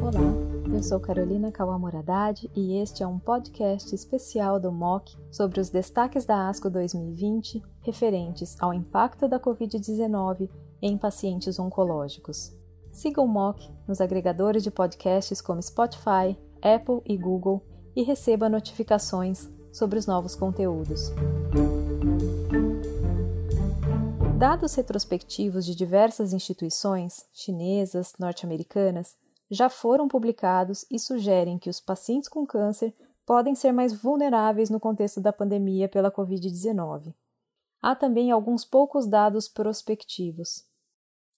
Olá, eu sou Carolina Kawamuradade e este é um podcast especial do MOC sobre os destaques da ASCO 2020 referentes ao impacto da Covid-19 em pacientes oncológicos. Siga o MOC nos agregadores de podcasts como Spotify, Apple e Google e receba notificações sobre os novos conteúdos. Dados retrospectivos de diversas instituições chinesas, norte-americanas, já foram publicados e sugerem que os pacientes com câncer podem ser mais vulneráveis no contexto da pandemia pela Covid-19. Há também alguns poucos dados prospectivos.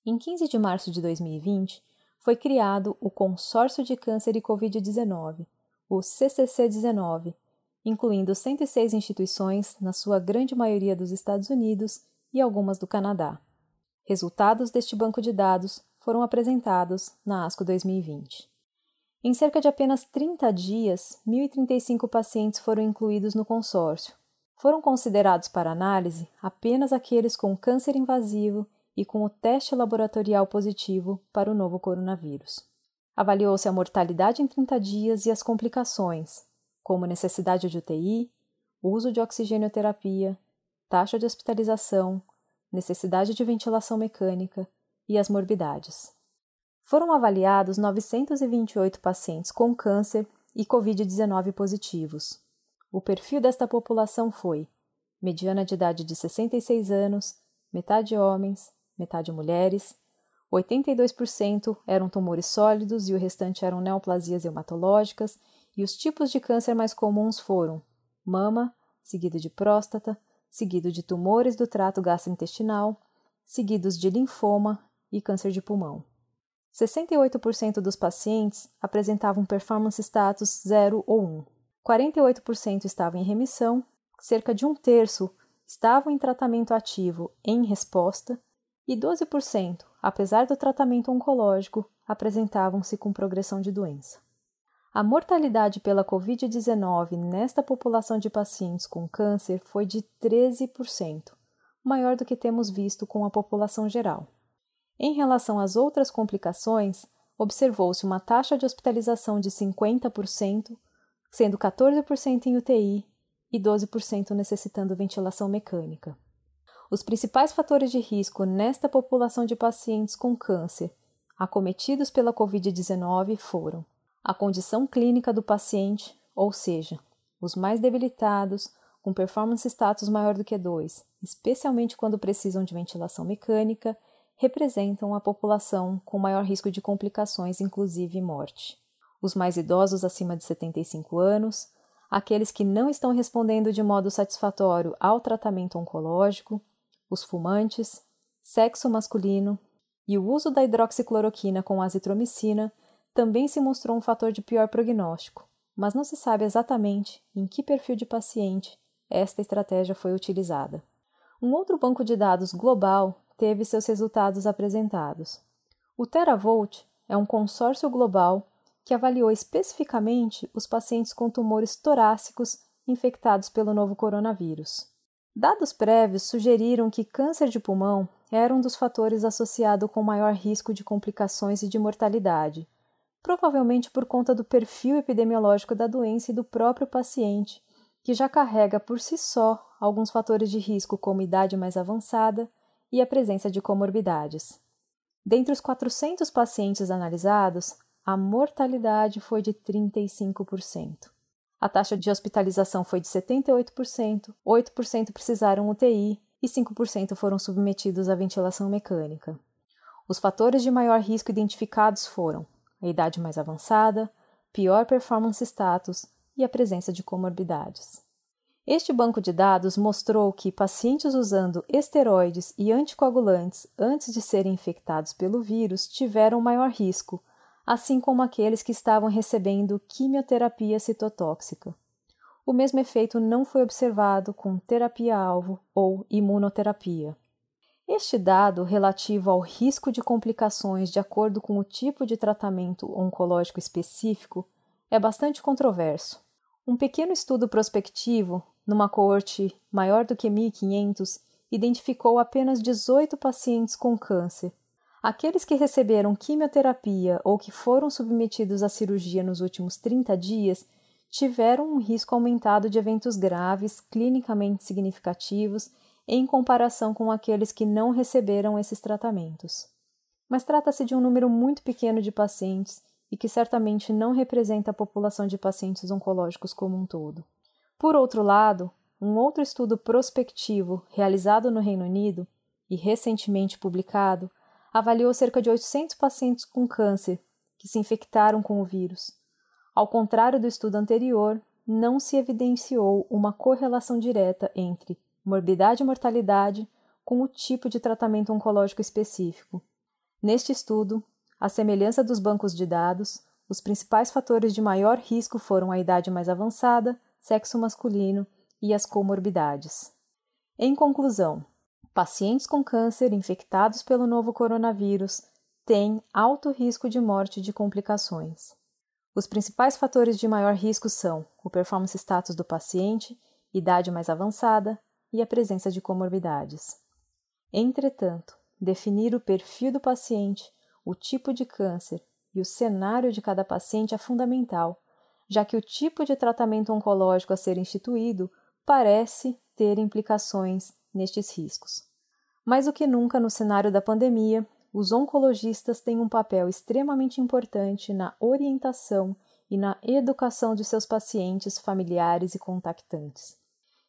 Em 15 de março de 2020, foi criado o Consórcio de Câncer e Covid-19, o CCC-19, incluindo 106 instituições, na sua grande maioria dos Estados Unidos e algumas do Canadá. Resultados deste banco de dados foram apresentados na ASCO 2020. Em cerca de apenas 30 dias, 1.035 pacientes foram incluídos no consórcio. Foram considerados para análise apenas aqueles com câncer invasivo e com o teste laboratorial positivo para o novo coronavírus. Avaliou-se a mortalidade em 30 dias e as complicações, como necessidade de UTI, uso de oxigenoterapia, taxa de hospitalização, necessidade de ventilação mecânica e as morbidades. Foram avaliados 928 pacientes com câncer e Covid-19 positivos. O perfil desta população foi mediana de idade de 66 anos, metade homens, metade mulheres, 82% eram tumores sólidos e o restante eram neoplasias hematológicas, e os tipos de câncer mais comuns foram mama, seguido de próstata, seguido de tumores do trato gastrointestinal, seguidos de linfoma e câncer de pulmão. 68% dos pacientes apresentavam performance status 0 ou 1. 48% estavam em remissão, cerca de um terço estavam em tratamento ativo em resposta e 12%, apesar do tratamento oncológico, apresentavam-se com progressão de doença. A mortalidade pela Covid-19 nesta população de pacientes com câncer foi de 13%, maior do que temos visto com a população geral. Em relação às outras complicações, observou-se uma taxa de hospitalização de 50%, sendo 14% em UTI e 12% necessitando ventilação mecânica. Os principais fatores de risco nesta população de pacientes com câncer acometidos pela Covid-19 foram a condição clínica do paciente, ou seja, os mais debilitados, com performance status maior do que 2, especialmente quando precisam de ventilação mecânica representam a população com maior risco de complicações, inclusive morte. Os mais idosos acima de 75 anos, aqueles que não estão respondendo de modo satisfatório ao tratamento oncológico, os fumantes, sexo masculino e o uso da hidroxicloroquina com azitromicina também se mostrou um fator de pior prognóstico, mas não se sabe exatamente em que perfil de paciente esta estratégia foi utilizada. Um outro banco de dados global teve seus resultados apresentados. O TeraVolt é um consórcio global que avaliou especificamente os pacientes com tumores torácicos infectados pelo novo coronavírus. Dados prévios sugeriram que câncer de pulmão era um dos fatores associado com maior risco de complicações e de mortalidade, provavelmente por conta do perfil epidemiológico da doença e do próprio paciente, que já carrega por si só alguns fatores de risco, como idade mais avançada, e a presença de comorbidades. Dentre os 400 pacientes analisados, a mortalidade foi de 35%. A taxa de hospitalização foi de 78%, 8% precisaram UTI e 5% foram submetidos à ventilação mecânica. Os fatores de maior risco identificados foram a idade mais avançada, pior performance status e a presença de comorbidades. Este banco de dados mostrou que pacientes usando esteroides e anticoagulantes antes de serem infectados pelo vírus tiveram maior risco, assim como aqueles que estavam recebendo quimioterapia citotóxica. O mesmo efeito não foi observado com terapia-alvo ou imunoterapia. Este dado relativo ao risco de complicações de acordo com o tipo de tratamento oncológico específico é bastante controverso. Um pequeno estudo prospectivo numa coorte maior do que 1.500, identificou apenas 18 pacientes com câncer. Aqueles que receberam quimioterapia ou que foram submetidos à cirurgia nos últimos 30 dias tiveram um risco aumentado de eventos graves clinicamente significativos em comparação com aqueles que não receberam esses tratamentos. Mas trata-se de um número muito pequeno de pacientes e que certamente não representa a população de pacientes oncológicos como um todo. Por outro lado, um outro estudo prospectivo realizado no Reino Unido e recentemente publicado avaliou cerca de 800 pacientes com câncer que se infectaram com o vírus. Ao contrário do estudo anterior, não se evidenciou uma correlação direta entre morbidade e mortalidade com o tipo de tratamento oncológico específico. Neste estudo, à semelhança dos bancos de dados, os principais fatores de maior risco foram a idade mais avançada, sexo masculino e as comorbidades. Em conclusão, pacientes com câncer infectados pelo novo coronavírus têm alto risco de morte de complicações. Os principais fatores de maior risco são o performance status do paciente, idade mais avançada e a presença de comorbidades. Entretanto, definir o perfil do paciente, o tipo de câncer e o cenário de cada paciente é fundamental, já que o tipo de tratamento oncológico a ser instituído parece ter implicações nestes riscos. Mais do que nunca no cenário da pandemia, os oncologistas têm um papel extremamente importante na orientação e na educação de seus pacientes, familiares e contactantes.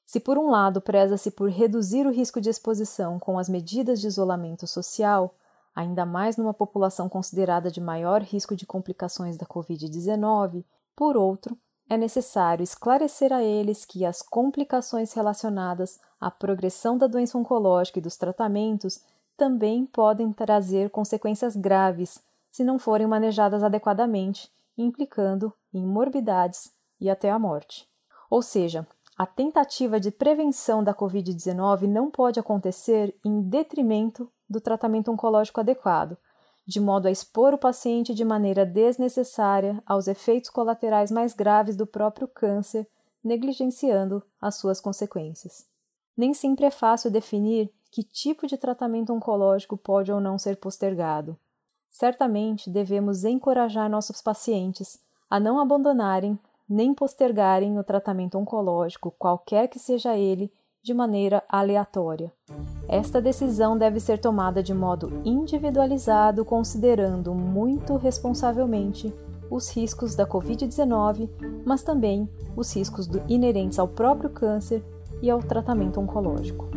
Se, por um lado, preza-se por reduzir o risco de exposição com as medidas de isolamento social, ainda mais numa população considerada de maior risco de complicações da Covid-19, por outro, é necessário esclarecer a eles que as complicações relacionadas à progressão da doença oncológica e dos tratamentos também podem trazer consequências graves se não forem manejadas adequadamente, implicando em morbidades e até a morte. Ou seja, a tentativa de prevenção da Covid-19 não pode acontecer em detrimento do tratamento oncológico adequado, de modo a expor o paciente de maneira desnecessária aos efeitos colaterais mais graves do próprio câncer, negligenciando as suas consequências. Nem sempre é fácil definir que tipo de tratamento oncológico pode ou não ser postergado. Certamente devemos encorajar nossos pacientes a não abandonarem nem postergarem o tratamento oncológico, qualquer que seja ele, de maneira aleatória. Esta decisão deve ser tomada de modo individualizado, considerando muito responsavelmente os riscos da Covid-19, mas também os riscos do, inerentes ao próprio câncer e ao tratamento oncológico.